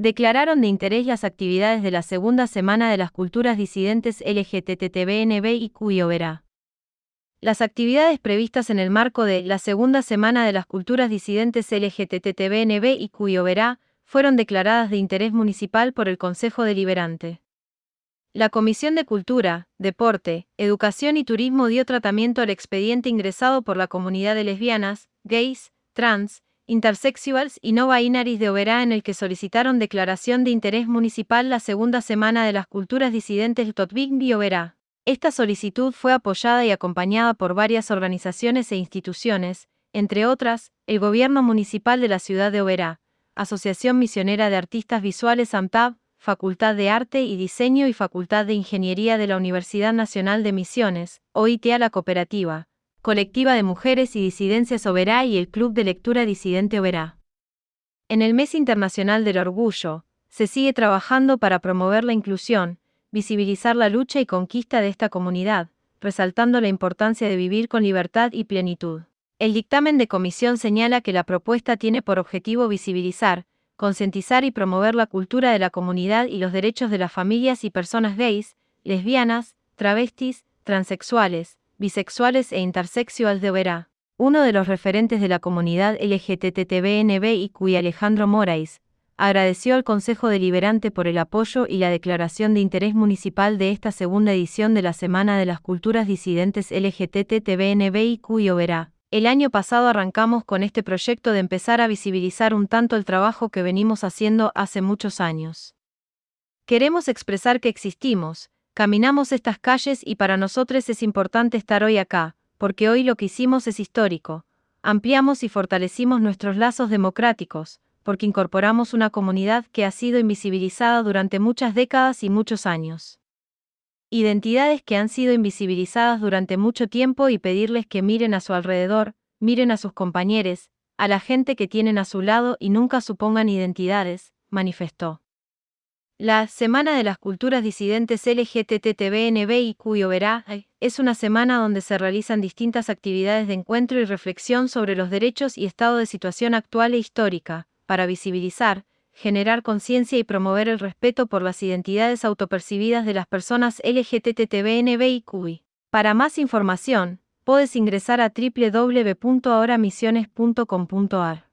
declararon de interés las actividades de la segunda semana de las culturas disidentes LGTTBNB y Verá. Las actividades previstas en el marco de la segunda semana de las culturas disidentes LGTTBNB y Verá fueron declaradas de interés municipal por el Consejo Deliberante. La Comisión de Cultura, Deporte, Educación y Turismo dio tratamiento al expediente ingresado por la comunidad de lesbianas, gays, trans, intersexuals y no binaries de Oberá en el que solicitaron declaración de interés municipal la segunda semana de las culturas disidentes Totbigby Oberá. Esta solicitud fue apoyada y acompañada por varias organizaciones e instituciones, entre otras, el Gobierno Municipal de la Ciudad de Oberá, Asociación Misionera de Artistas Visuales AMTAB, Facultad de Arte y Diseño y Facultad de Ingeniería de la Universidad Nacional de Misiones, OITA La Cooperativa, Colectiva de Mujeres y Disidencias Oberá y el Club de Lectura Disidente Oberá. En el Mes Internacional del Orgullo, se sigue trabajando para promover la inclusión, visibilizar la lucha y conquista de esta comunidad, resaltando la importancia de vivir con libertad y plenitud. El dictamen de comisión señala que la propuesta tiene por objetivo visibilizar, concientizar y promover la cultura de la comunidad y los derechos de las familias y personas gays, lesbianas, travestis, transexuales, bisexuales e intersexuales de Oberá. Uno de los referentes de la comunidad LGTTBNB y cuya Alejandro Morais, agradeció al Consejo Deliberante por el apoyo y la declaración de interés municipal de esta segunda edición de la Semana de las Culturas Disidentes LGTTBNB y cuyo Oberá. El año pasado arrancamos con este proyecto de empezar a visibilizar un tanto el trabajo que venimos haciendo hace muchos años. Queremos expresar que existimos, caminamos estas calles y para nosotros es importante estar hoy acá, porque hoy lo que hicimos es histórico. Ampliamos y fortalecimos nuestros lazos democráticos, porque incorporamos una comunidad que ha sido invisibilizada durante muchas décadas y muchos años identidades que han sido invisibilizadas durante mucho tiempo y pedirles que miren a su alrededor, miren a sus compañeros, a la gente que tienen a su lado y nunca supongan identidades, manifestó. La Semana de las Culturas Disidentes LGTTBNB y Cuyo Verá es una semana donde se realizan distintas actividades de encuentro y reflexión sobre los derechos y estado de situación actual e histórica, para visibilizar, generar conciencia y promover el respeto por las identidades autopercibidas de las personas LGTTBNB y QI. Para más información, puedes ingresar a www.ahoramisiones.com.ar.